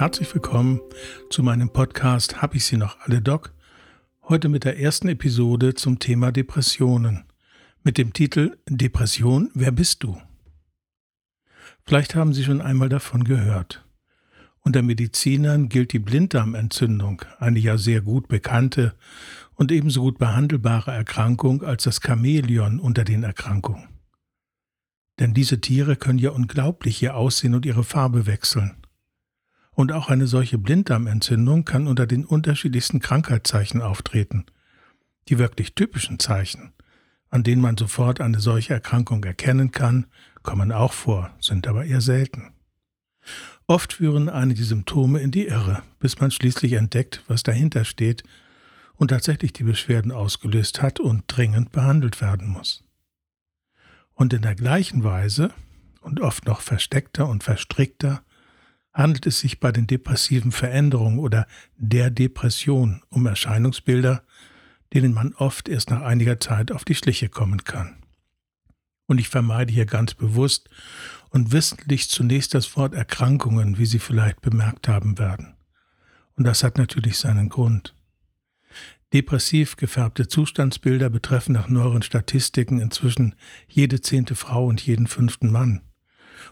Herzlich willkommen zu meinem Podcast Hab ich sie noch alle, Doc? Heute mit der ersten Episode zum Thema Depressionen. Mit dem Titel Depression, wer bist du? Vielleicht haben Sie schon einmal davon gehört. Unter Medizinern gilt die Blinddarmentzündung, eine ja sehr gut bekannte und ebenso gut behandelbare Erkrankung als das Chamäleon unter den Erkrankungen. Denn diese Tiere können ja unglaublich ihr Aussehen und ihre Farbe wechseln. Und auch eine solche Blinddarmentzündung kann unter den unterschiedlichsten Krankheitszeichen auftreten. Die wirklich typischen Zeichen, an denen man sofort eine solche Erkrankung erkennen kann, kommen auch vor, sind aber eher selten. Oft führen eine die Symptome in die Irre, bis man schließlich entdeckt, was dahinter steht und tatsächlich die Beschwerden ausgelöst hat und dringend behandelt werden muss. Und in der gleichen Weise und oft noch versteckter und verstrickter handelt es sich bei den depressiven Veränderungen oder der Depression um Erscheinungsbilder, denen man oft erst nach einiger Zeit auf die Schliche kommen kann. Und ich vermeide hier ganz bewusst und wissentlich zunächst das Wort Erkrankungen, wie Sie vielleicht bemerkt haben werden. Und das hat natürlich seinen Grund. Depressiv gefärbte Zustandsbilder betreffen nach neueren Statistiken inzwischen jede zehnte Frau und jeden fünften Mann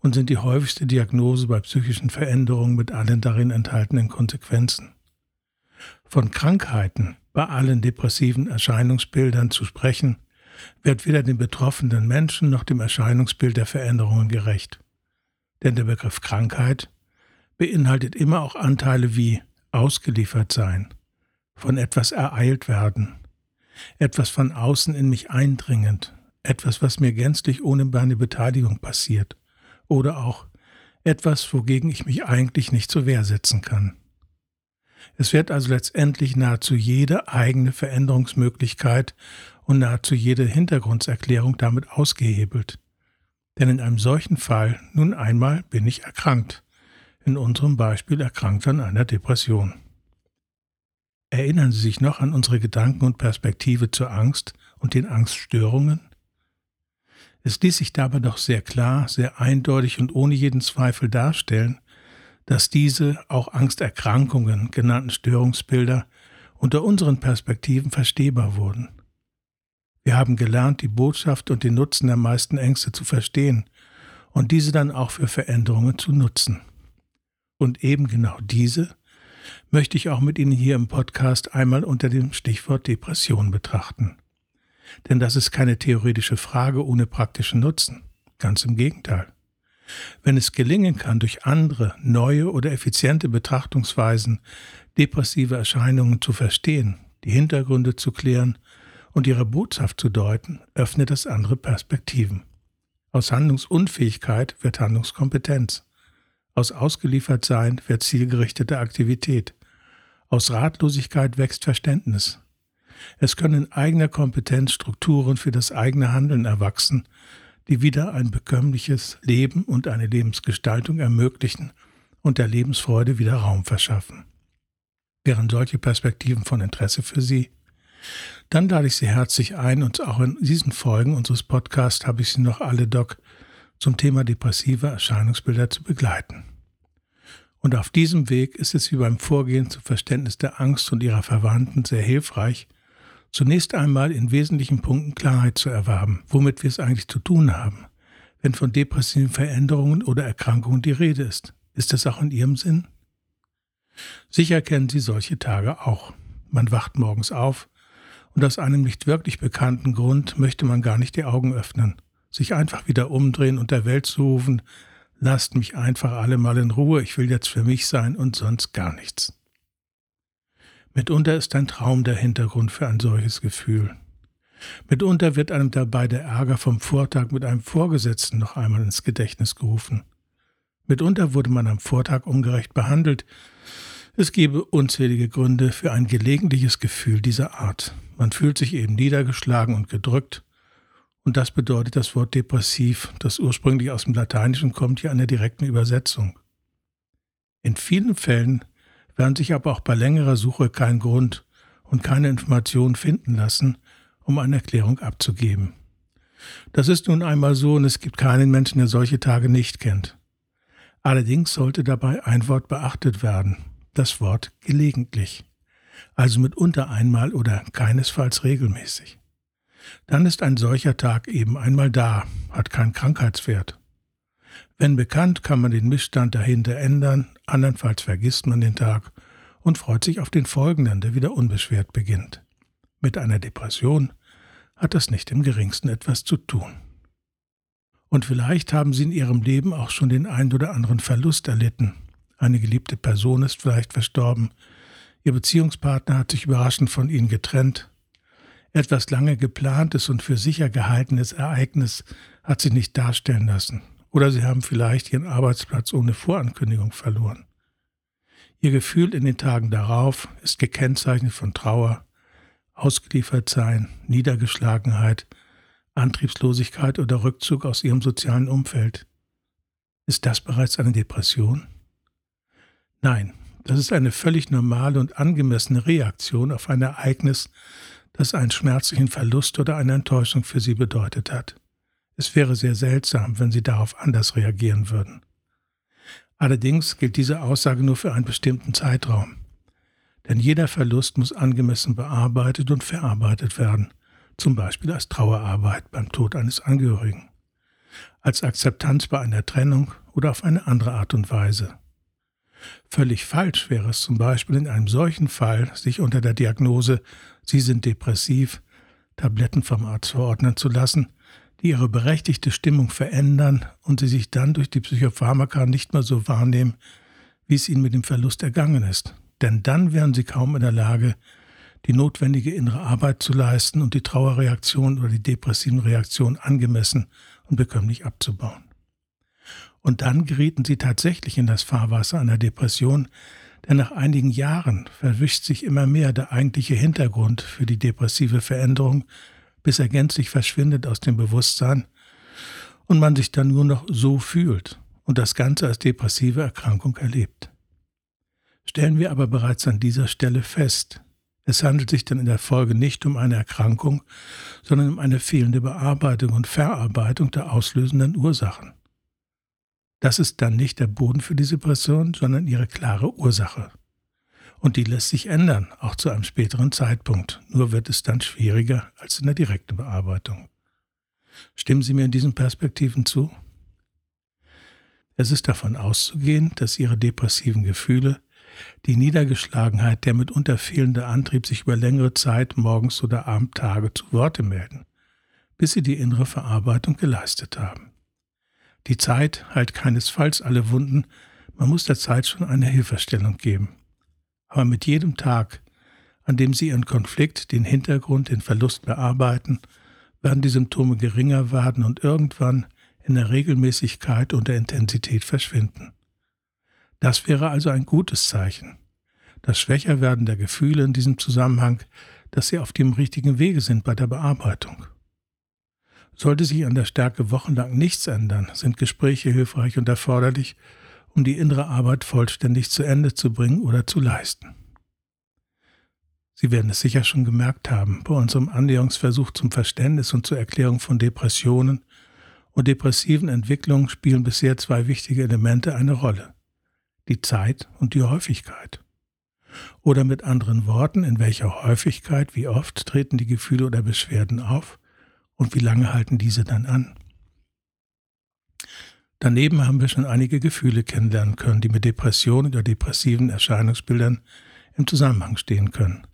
und sind die häufigste Diagnose bei psychischen Veränderungen mit allen darin enthaltenen Konsequenzen. Von Krankheiten bei allen depressiven Erscheinungsbildern zu sprechen, wird weder den betroffenen Menschen noch dem Erscheinungsbild der Veränderungen gerecht. Denn der Begriff Krankheit beinhaltet immer auch Anteile wie ausgeliefert sein, von etwas ereilt werden, etwas von außen in mich eindringend, etwas, was mir gänzlich ohne meine Beteiligung passiert, oder auch etwas, wogegen ich mich eigentlich nicht zur Wehr setzen kann. Es wird also letztendlich nahezu jede eigene Veränderungsmöglichkeit und nahezu jede Hintergrundserklärung damit ausgehebelt. Denn in einem solchen Fall nun einmal bin ich erkrankt, in unserem Beispiel erkrankt an einer Depression. Erinnern Sie sich noch an unsere Gedanken und Perspektive zur Angst und den Angststörungen? Es ließ sich dabei doch sehr klar, sehr eindeutig und ohne jeden Zweifel darstellen, dass diese auch Angsterkrankungen genannten Störungsbilder unter unseren Perspektiven verstehbar wurden. Wir haben gelernt, die Botschaft und den Nutzen der meisten Ängste zu verstehen und diese dann auch für Veränderungen zu nutzen. Und eben genau diese möchte ich auch mit Ihnen hier im Podcast einmal unter dem Stichwort Depression betrachten. Denn das ist keine theoretische Frage ohne praktischen Nutzen. Ganz im Gegenteil. Wenn es gelingen kann, durch andere, neue oder effiziente Betrachtungsweisen depressive Erscheinungen zu verstehen, die Hintergründe zu klären und ihre Botschaft zu deuten, öffnet es andere Perspektiven. Aus Handlungsunfähigkeit wird Handlungskompetenz. Aus Ausgeliefertsein wird zielgerichtete Aktivität. Aus Ratlosigkeit wächst Verständnis. Es können in eigener Kompetenz Strukturen für das eigene Handeln erwachsen, die wieder ein bekömmliches Leben und eine Lebensgestaltung ermöglichen und der Lebensfreude wieder Raum verschaffen. Wären solche Perspektiven von Interesse für Sie? Dann lade ich Sie herzlich ein, und auch in diesen Folgen unseres Podcasts habe ich Sie noch alle, Doc, zum Thema depressive Erscheinungsbilder zu begleiten. Und auf diesem Weg ist es wie beim Vorgehen zum Verständnis der Angst und ihrer Verwandten sehr hilfreich, zunächst einmal in wesentlichen Punkten Klarheit zu erwerben, womit wir es eigentlich zu tun haben, wenn von depressiven Veränderungen oder Erkrankungen die Rede ist. Ist das auch in Ihrem Sinn? Sicher kennen Sie solche Tage auch. Man wacht morgens auf und aus einem nicht wirklich bekannten Grund möchte man gar nicht die Augen öffnen, sich einfach wieder umdrehen und der Welt zurufen, lasst mich einfach alle mal in Ruhe, ich will jetzt für mich sein und sonst gar nichts. Mitunter ist ein Traum der Hintergrund für ein solches Gefühl. Mitunter wird einem dabei der Ärger vom Vortag mit einem Vorgesetzten noch einmal ins Gedächtnis gerufen. Mitunter wurde man am Vortag ungerecht behandelt. Es gebe unzählige Gründe für ein gelegentliches Gefühl dieser Art. Man fühlt sich eben niedergeschlagen und gedrückt. Und das bedeutet das Wort depressiv, das ursprünglich aus dem Lateinischen kommt, ja einer direkten Übersetzung. In vielen Fällen werden sich aber auch bei längerer Suche kein Grund und keine Informationen finden lassen, um eine Erklärung abzugeben. Das ist nun einmal so und es gibt keinen Menschen, der solche Tage nicht kennt. Allerdings sollte dabei ein Wort beachtet werden, das Wort gelegentlich, also mitunter einmal oder keinesfalls regelmäßig. Dann ist ein solcher Tag eben einmal da, hat keinen Krankheitswert. Wenn bekannt, kann man den Missstand dahinter ändern, andernfalls vergisst man den Tag und freut sich auf den folgenden, der wieder unbeschwert beginnt. Mit einer Depression hat das nicht im geringsten etwas zu tun. Und vielleicht haben Sie in Ihrem Leben auch schon den ein oder anderen Verlust erlitten. Eine geliebte Person ist vielleicht verstorben, Ihr Beziehungspartner hat sich überraschend von Ihnen getrennt, etwas lange geplantes und für sicher gehaltenes Ereignis hat sich nicht darstellen lassen, oder Sie haben vielleicht Ihren Arbeitsplatz ohne Vorankündigung verloren. Ihr Gefühl in den Tagen darauf ist gekennzeichnet von Trauer, ausgeliefert sein, Niedergeschlagenheit, Antriebslosigkeit oder Rückzug aus ihrem sozialen Umfeld. Ist das bereits eine Depression? Nein, das ist eine völlig normale und angemessene Reaktion auf ein Ereignis, das einen schmerzlichen Verlust oder eine Enttäuschung für sie bedeutet hat. Es wäre sehr seltsam, wenn sie darauf anders reagieren würden. Allerdings gilt diese Aussage nur für einen bestimmten Zeitraum. Denn jeder Verlust muss angemessen bearbeitet und verarbeitet werden, zum Beispiel als Trauerarbeit beim Tod eines Angehörigen, als Akzeptanz bei einer Trennung oder auf eine andere Art und Weise. Völlig falsch wäre es zum Beispiel in einem solchen Fall, sich unter der Diagnose Sie sind depressiv Tabletten vom Arzt verordnen zu lassen, die ihre berechtigte Stimmung verändern und sie sich dann durch die Psychopharmaka nicht mehr so wahrnehmen, wie es ihnen mit dem Verlust ergangen ist denn dann wären sie kaum in der Lage, die notwendige innere Arbeit zu leisten und die Trauerreaktion oder die depressiven Reaktionen angemessen und bekömmlich abzubauen. Und dann gerieten sie tatsächlich in das Fahrwasser einer Depression, denn nach einigen Jahren verwischt sich immer mehr der eigentliche Hintergrund für die depressive Veränderung, bis er gänzlich verschwindet aus dem Bewusstsein und man sich dann nur noch so fühlt und das Ganze als depressive Erkrankung erlebt stellen wir aber bereits an dieser Stelle fest, es handelt sich dann in der Folge nicht um eine Erkrankung, sondern um eine fehlende Bearbeitung und Verarbeitung der auslösenden Ursachen. Das ist dann nicht der Boden für diese Depression, sondern ihre klare Ursache. Und die lässt sich ändern, auch zu einem späteren Zeitpunkt, nur wird es dann schwieriger als in der direkten Bearbeitung. Stimmen Sie mir in diesen Perspektiven zu? Es ist davon auszugehen, dass Ihre depressiven Gefühle die Niedergeschlagenheit, der mitunter fehlende Antrieb, sich über längere Zeit morgens oder Abendtage zu Worte melden, bis sie die innere Verarbeitung geleistet haben. Die Zeit heilt keinesfalls alle Wunden, man muss der Zeit schon eine Hilfestellung geben. Aber mit jedem Tag, an dem Sie Ihren Konflikt, den Hintergrund, den Verlust bearbeiten, werden die Symptome geringer werden und irgendwann in der Regelmäßigkeit und der Intensität verschwinden. Das wäre also ein gutes Zeichen. Das Schwächerwerden der Gefühle in diesem Zusammenhang, dass sie auf dem richtigen Wege sind bei der Bearbeitung. Sollte sich an der Stärke wochenlang nichts ändern, sind Gespräche hilfreich und erforderlich, um die innere Arbeit vollständig zu Ende zu bringen oder zu leisten. Sie werden es sicher schon gemerkt haben, bei unserem Annäherungsversuch zum Verständnis und zur Erklärung von Depressionen und depressiven Entwicklungen spielen bisher zwei wichtige Elemente eine Rolle die Zeit und die Häufigkeit. Oder mit anderen Worten, in welcher Häufigkeit, wie oft treten die Gefühle oder Beschwerden auf und wie lange halten diese dann an. Daneben haben wir schon einige Gefühle kennenlernen können, die mit Depressionen oder depressiven Erscheinungsbildern im Zusammenhang stehen können.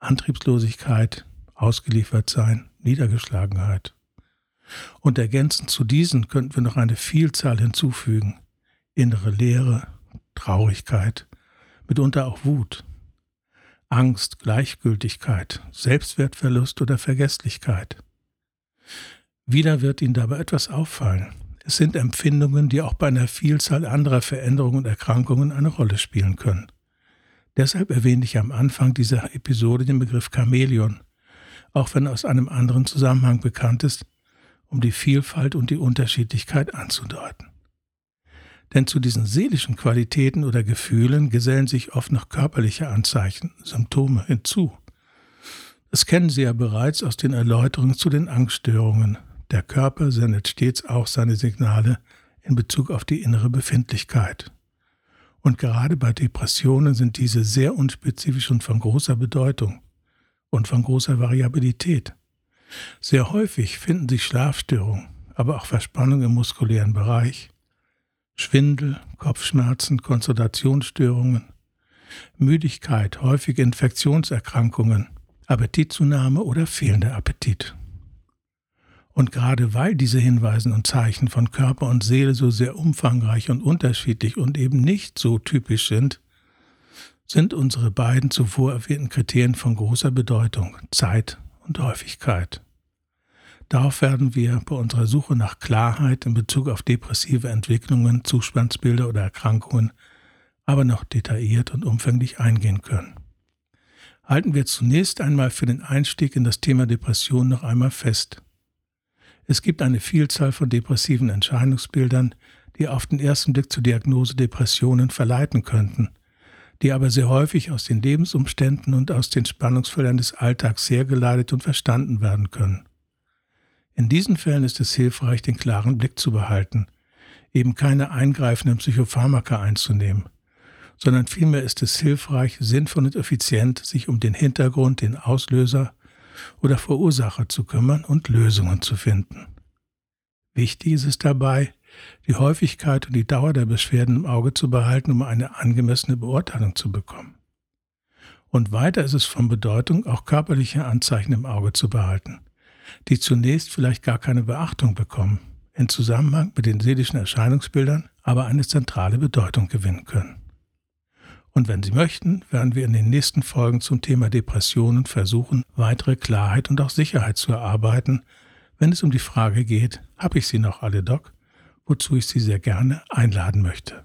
Antriebslosigkeit, ausgeliefert sein, Niedergeschlagenheit. Und ergänzend zu diesen könnten wir noch eine Vielzahl hinzufügen. Innere Leere, Traurigkeit, mitunter auch Wut, Angst, Gleichgültigkeit, Selbstwertverlust oder Vergesslichkeit. Wieder wird Ihnen dabei etwas auffallen. Es sind Empfindungen, die auch bei einer Vielzahl anderer Veränderungen und Erkrankungen eine Rolle spielen können. Deshalb erwähne ich am Anfang dieser Episode den Begriff Chamäleon, auch wenn aus einem anderen Zusammenhang bekannt ist, um die Vielfalt und die Unterschiedlichkeit anzudeuten. Denn zu diesen seelischen Qualitäten oder Gefühlen gesellen sich oft noch körperliche Anzeichen, Symptome hinzu. Das kennen Sie ja bereits aus den Erläuterungen zu den Angststörungen. Der Körper sendet stets auch seine Signale in Bezug auf die innere Befindlichkeit. Und gerade bei Depressionen sind diese sehr unspezifisch und von großer Bedeutung und von großer Variabilität. Sehr häufig finden sich Schlafstörungen, aber auch Verspannung im muskulären Bereich, Schwindel, Kopfschmerzen, Konzentrationsstörungen, Müdigkeit, häufige Infektionserkrankungen, Appetitzunahme oder fehlender Appetit. Und gerade weil diese Hinweisen und Zeichen von Körper und Seele so sehr umfangreich und unterschiedlich und eben nicht so typisch sind, sind unsere beiden zuvor erwähnten Kriterien von großer Bedeutung, Zeit und Häufigkeit. Darauf werden wir bei unserer Suche nach Klarheit in Bezug auf depressive Entwicklungen, Zustandsbilder oder Erkrankungen aber noch detailliert und umfänglich eingehen können. Halten wir zunächst einmal für den Einstieg in das Thema Depression noch einmal fest. Es gibt eine Vielzahl von depressiven Entscheidungsbildern, die auf den ersten Blick zur Diagnose Depressionen verleiten könnten, die aber sehr häufig aus den Lebensumständen und aus den Spannungsfeldern des Alltags hergeleitet und verstanden werden können. In diesen Fällen ist es hilfreich, den klaren Blick zu behalten, eben keine eingreifenden Psychopharmaka einzunehmen, sondern vielmehr ist es hilfreich, sinnvoll und effizient, sich um den Hintergrund, den Auslöser oder Verursacher zu kümmern und Lösungen zu finden. Wichtig ist es dabei, die Häufigkeit und die Dauer der Beschwerden im Auge zu behalten, um eine angemessene Beurteilung zu bekommen. Und weiter ist es von Bedeutung, auch körperliche Anzeichen im Auge zu behalten, die zunächst vielleicht gar keine Beachtung bekommen, in Zusammenhang mit den seelischen Erscheinungsbildern aber eine zentrale Bedeutung gewinnen können. Und wenn Sie möchten, werden wir in den nächsten Folgen zum Thema Depressionen versuchen, weitere Klarheit und auch Sicherheit zu erarbeiten, wenn es um die Frage geht, habe ich sie noch alle, Doc? Wozu ich Sie sehr gerne einladen möchte.